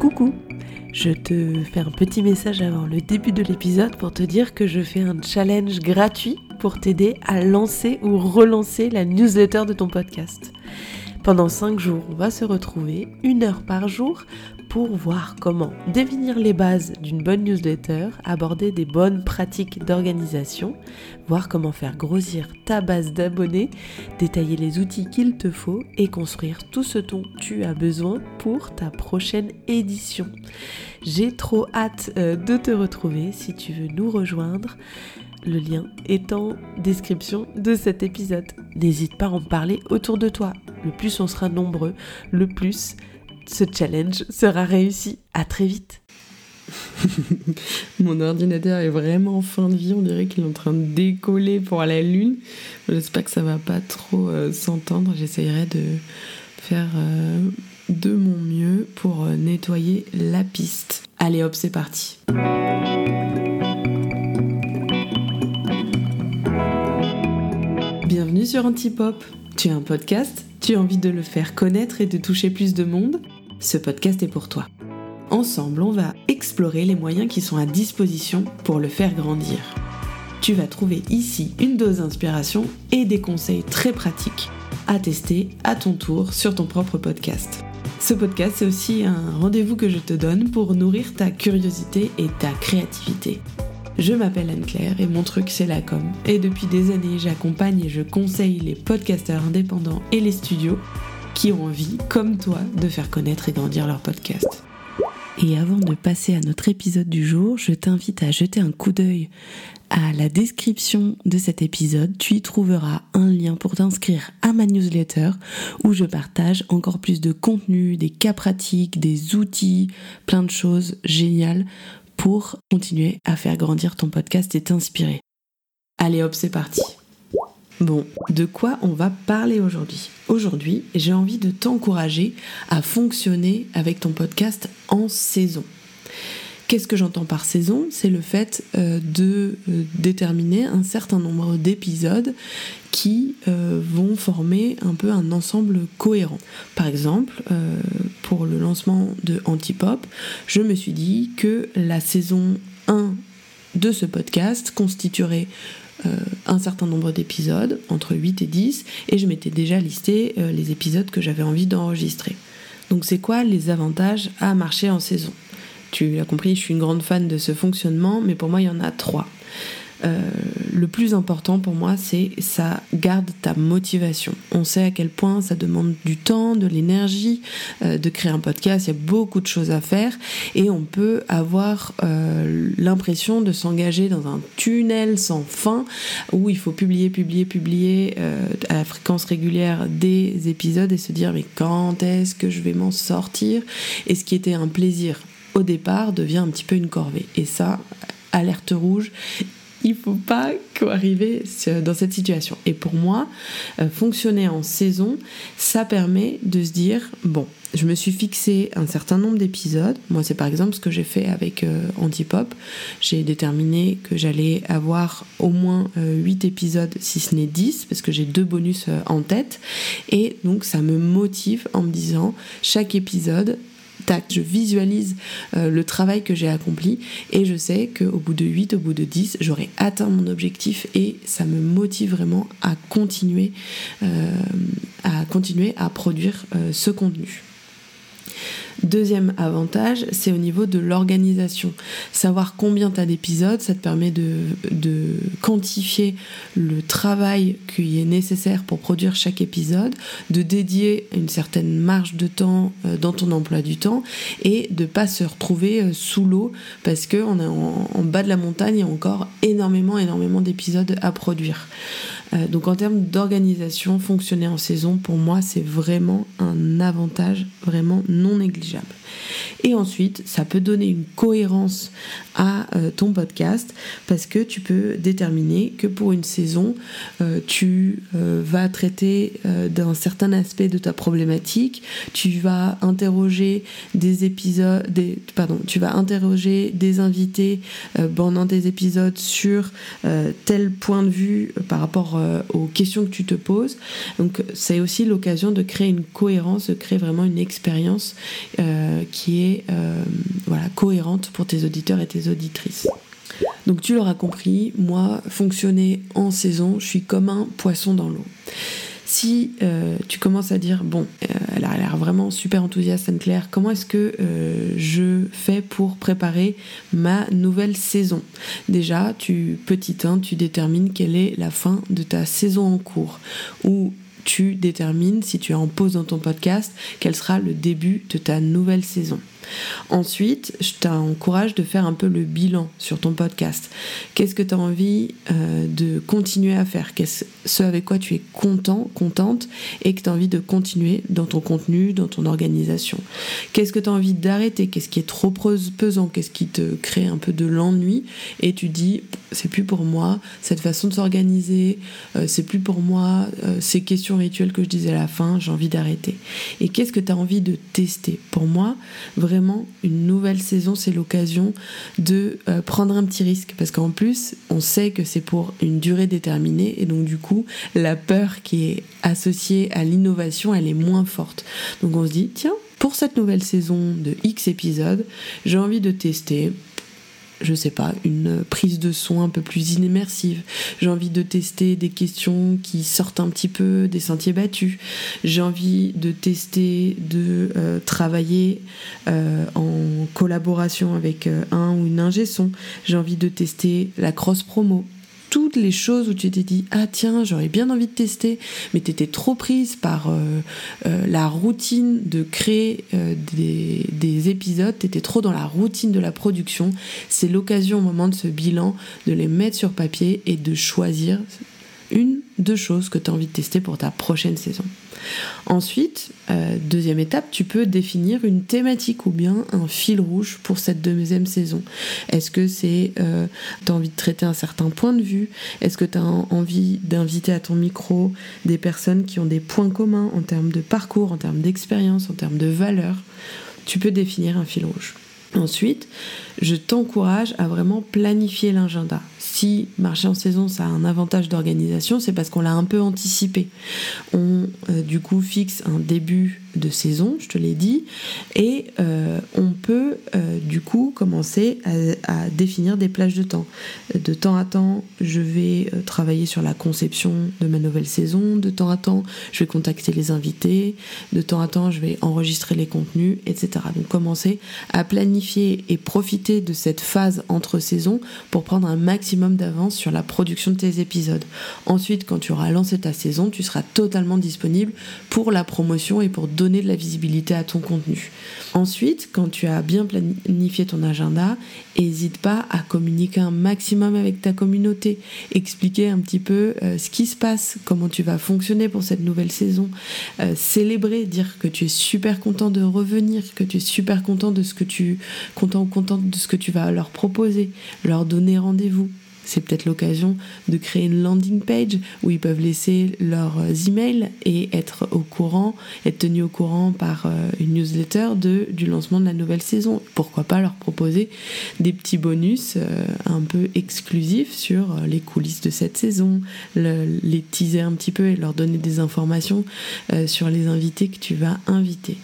Coucou Je te fais un petit message avant le début de l'épisode pour te dire que je fais un challenge gratuit pour t'aider à lancer ou relancer la newsletter de ton podcast. Pendant 5 jours, on va se retrouver une heure par jour pour voir comment définir les bases d'une bonne newsletter, aborder des bonnes pratiques d'organisation, voir comment faire grossir ta base d'abonnés, détailler les outils qu'il te faut et construire tout ce dont tu as besoin pour ta prochaine édition. J'ai trop hâte euh, de te retrouver si tu veux nous rejoindre. Le lien est en description de cet épisode. N'hésite pas à en parler autour de toi. Le plus on sera nombreux, le plus ce challenge sera réussi. À très vite. Mon ordinateur est vraiment en fin de vie, on dirait qu'il est en train de décoller pour la lune. J'espère que ça va pas trop euh, s'entendre. J'essayerai de faire euh, de mon mieux pour euh, nettoyer la piste. Allez hop, c'est parti. Bienvenue sur Antipop. Tu as un podcast Tu as envie de le faire connaître et de toucher plus de monde? Ce podcast est pour toi. Ensemble, on va explorer les moyens qui sont à disposition pour le faire grandir. Tu vas trouver ici une dose d'inspiration et des conseils très pratiques à tester à ton tour sur ton propre podcast. Ce podcast, c'est aussi un rendez-vous que je te donne pour nourrir ta curiosité et ta créativité. Je m'appelle Anne-Claire et mon truc c'est la com. Et depuis des années, j'accompagne et je conseille les podcasteurs indépendants et les studios qui ont envie, comme toi, de faire connaître et grandir leur podcast. Et avant de passer à notre épisode du jour, je t'invite à jeter un coup d'œil à la description de cet épisode. Tu y trouveras un lien pour t'inscrire à ma newsletter où je partage encore plus de contenu, des cas pratiques, des outils, plein de choses géniales pour continuer à faire grandir ton podcast et t'inspirer. Allez hop, c'est parti. Bon, de quoi on va parler aujourd'hui? Aujourd'hui, j'ai envie de t'encourager à fonctionner avec ton podcast en saison. Qu'est-ce que j'entends par saison? C'est le fait euh, de euh, déterminer un certain nombre d'épisodes qui euh, vont former un peu un ensemble cohérent. Par exemple, pour le lancement de Antipop, je me suis dit que la saison 1 de ce podcast constituerait un certain nombre d'épisodes, entre 8 et 10, et je m'étais déjà listé les épisodes que j'avais envie d'enregistrer. Donc c'est quoi les avantages à marcher en saison? Tu l'as compris, je suis une grande fan de ce fonctionnement, mais pour moi, il y en a trois. Euh, le plus important pour moi, c'est ça garde ta motivation. On sait à quel point ça demande du temps, de l'énergie euh, de créer un podcast. Il y a beaucoup de choses à faire et on peut avoir euh, l'impression de s'engager dans un tunnel sans fin où il faut publier, publier, publier à la fréquence régulière des épisodes et se dire mais quand est-ce que je vais m'en sortir? Et ce qui était un plaisir au départ devient un petit peu une corvée. Et ça, alerte rouge, il faut pas arriver dans cette situation. Et pour moi, euh, fonctionner en saison, ça permet de se dire bon, je me suis fixé un certain nombre d'épisodes. Moi, c'est par exemple ce que j'ai fait avec euh, Antipop. J'ai déterminé que j'allais avoir au moins 8 euh, épisodes, si ce n'est 10, parce que j'ai deux bonus en tête. Et donc, ça me motive en me disant chaque épisode, je visualise euh, le travail que j'ai accompli et je sais qu'au bout de 8, au bout de 10, j'aurai atteint mon objectif et ça me motive vraiment à continuer, euh, à, continuer à produire euh, ce contenu. Deuxième avantage, c'est au niveau de l'organisation. Savoir combien tu as d'épisodes, ça te permet de, quantifier le travail qui est nécessaire pour produire chaque épisode, de dédier une certaine marge de temps euh, dans ton emploi du temps et de pas se retrouver euh, sous l'eau parce qu'on est en, bas de la montagne et encore énormément, énormément d'épisodes à produire. Euh, donc en termes d'organisation, fonctionner en saison, pour moi, c'est vraiment un avantage vraiment non négligeable. Et ensuite, ça peut donner une cohérence à euh, ton podcast parce que tu peux déterminer que pour une saison, euh, tu vas traiter d'un certain aspect de ta problématique, tu vas interroger des épisodes, des, pardon, tu vas interroger des invités pendant des épisodes sur tel point de vue par rapport euh, aux questions que tu te poses. Donc c'est aussi l'occasion de créer une cohérence, de créer vraiment une expérience euh, qui est voilà, cohérente pour tes auditeurs et tes auditrices. Donc tu l'auras compris, moi, fonctionner en saison, je suis comme un poisson dans l'eau. Si euh, tu commences à dire, bon, euh, elle a l'air vraiment super enthousiaste, Anne-Claire, comment est-ce que euh, je fais pour préparer ma nouvelle saison? Déjà, tu, petit 1, tu détermines quelle est la fin de ta saison en cours. Ou tu détermines, si tu es en pause dans ton podcast, quel sera le début de ta nouvelle saison. Ensuite, je t'encourage de faire un peu le bilan sur ton podcast. Qu'est-ce que tu as envie euh, de continuer à faire? Qu'est-ce ce avec quoi tu es content, contente et que tu as envie de continuer dans ton contenu, dans ton organisation? Qu'est-ce que tu as envie d'arrêter? Qu'est-ce qui est trop pesant? Qu'est-ce qui te crée un peu de l'ennui? Et tu dis, c'est plus pour moi, cette façon de s'organiser, euh, c'est plus pour moi, euh, ces questions rituelles que je disais à la fin, j'ai envie d'arrêter. Et qu'est-ce que tu as envie de tester? Pour moi, vraiment, une nouvelle saison, c'est l'occasion de euh, prendre un petit risque. Parce qu'en plus, on sait que c'est pour une durée déterminée. Et donc, du coup, la peur qui est associée à l'innovation, elle est moins forte. Donc, on se dit, tiens, pour cette nouvelle saison de X épisodes, j'ai envie de tester je sais pas, une prise de son un peu plus immersive. J'ai envie de tester des questions qui sortent un petit peu des sentiers battus. J'ai envie de tester de euh, travailler euh, en collaboration avec euh, un ou une ingé son. J'ai envie de tester la cross promo toutes les choses où tu t'es dit ah tiens j'aurais bien envie de tester. Mais tu étais trop prise par euh, euh, la routine de créer euh, des, des, épisodes. Tu étais trop dans la routine de la production. C'est l'occasion au moment de ce bilan de les mettre sur papier et de choisir une deux choses que tu as envie de tester pour ta prochaine saison Ensuite, euh, deuxième étape, tu peux définir une thématique ou bien un fil rouge pour cette deuxième saison. Est-ce que c'est, euh, tu as envie de traiter un certain point de vue? Est-ce que tu as envie d'inviter à ton micro des personnes qui ont des points communs en termes de parcours, en termes d'expérience, en termes de valeurs Tu peux définir un fil rouge. Ensuite, je t'encourage à vraiment planifier l'agenda. Si marcher en saison, ça a un avantage d'organisation, c'est parce qu'on l'a un peu anticipé. On, euh, du coup, fixe un début de saison, je te l'ai dit, et euh, on peut euh, du coup commencer à, définir des plages de temps. De temps à temps, je vais travailler sur la conception de ma nouvelle saison, de temps à temps, je vais contacter les invités, de temps à temps, je vais enregistrer les contenus, etc. Donc commencer à planifier et profiter de cette phase entre saisons pour prendre un maximum d'avance sur la production de tes épisodes. Ensuite, quand tu auras lancé ta saison, tu seras totalement disponible pour la promotion et pour donner de la visibilité à ton contenu. Ensuite, quand tu as bien planifié ton agenda, n'hésite pas à communiquer un maximum avec ta communauté, expliquer un petit peu euh, ce qui se passe, comment tu vas fonctionner pour cette nouvelle saison, euh, célébrer, dire que tu es super content de revenir, que tu es super content de ce que tu content content de ce que tu vas leur proposer, leur donner rendez-vous. C'est peut-être l'occasion de créer une landing page où ils peuvent laisser leurs emails et être au courant, être tenus au courant par euh, une newsletter de, du lancement de la nouvelle saison. Pourquoi pas leur proposer des petits bonus euh, un peu exclusifs sur euh, les coulisses de cette saison, les teaser un petit peu et leur donner des informations sur les invités que tu vas inviter.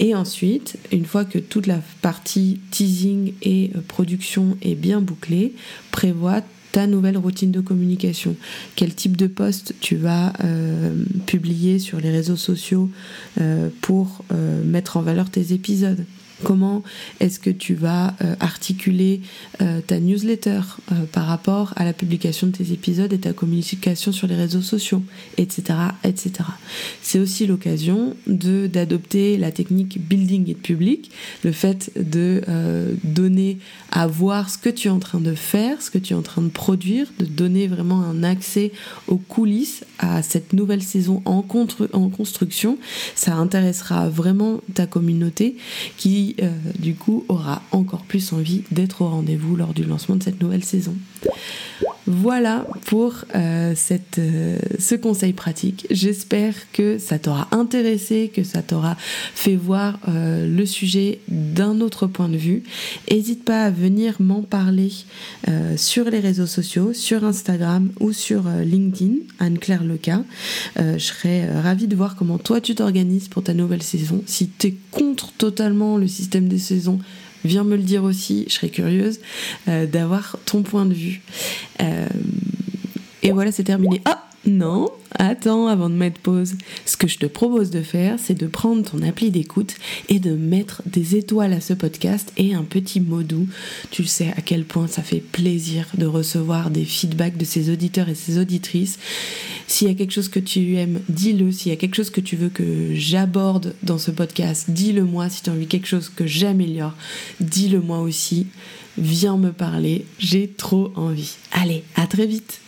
Et ensuite, une fois que toute la partie teasing et euh, production est bien bouclée, prévois ta nouvelle routine de communication. Quel type de post tu vas euh, publier sur les réseaux sociaux euh, pour mettre en valeur tes épisodes Comment est-ce que tu vas euh, articuler euh, ta newsletter euh, par rapport à la publication de tes épisodes et ta communication sur les réseaux sociaux, etc. etc. C'est aussi l'occasion de d'adopter la technique building it public, le fait de donner à voir ce que tu es en train de faire, ce que tu es en train de produire, de donner vraiment un accès aux coulisses à cette nouvelle saison en, en construction. Ça intéressera vraiment ta communauté qui euh, du coup aura encore plus envie d'être au rendez-vous lors du lancement de cette nouvelle saison. Voilà pour euh, euh, ce conseil pratique. J'espère que ça t'aura intéressé, que ça t'aura fait voir euh, le sujet d'un autre point de vue. N'hésite pas à venir m'en parler sur les réseaux sociaux, sur Instagram ou sur LinkedIn, Anne-Claire Leca. je serais ravie de voir comment toi tu t'organises pour ta nouvelle saison. Si tu es contre totalement le système des saisons, viens me le dire aussi, je serais curieuse euh, d'avoir ton point de vue. Euh, et voilà, c'est terminé. Ah non, attends, avant de mettre pause, ce que je te propose de faire, c'est de prendre ton appli d'écoute et de mettre des étoiles à ce podcast et un petit mot doux. Tu sais à quel point ça fait plaisir de recevoir des feedbacks de ses auditeurs et ses auditrices. S'il y a quelque chose que tu aimes, dis-le. S'il y a quelque chose que tu veux que j'aborde dans ce podcast, dis-le moi. Si tu as envie quelque chose que j'améliore, dis-le moi aussi. Viens me parler, j'ai trop envie. Allez, à très vite.